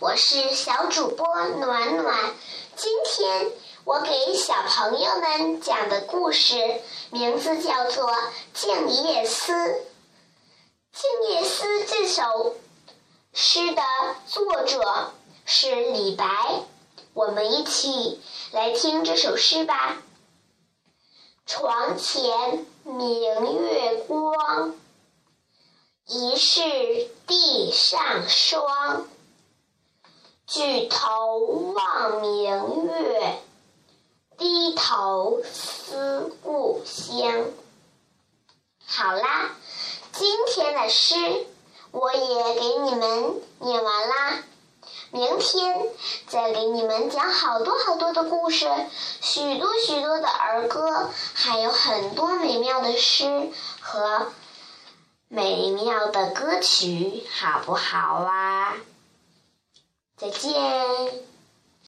我是小主播暖暖。今天我给小朋友们讲的故事名字叫做《静夜思》。《静夜思》这首诗的作者是李白，我们一起来听这首诗吧。床前明月光。疑是地上霜，举头望明月，低头思故乡。好啦，今天的诗我也给你们念完啦。明天再给你们讲好多好多的故事，许多许多的儿歌，还有很多美妙的诗和。美妙的歌曲，好不好啊？再见。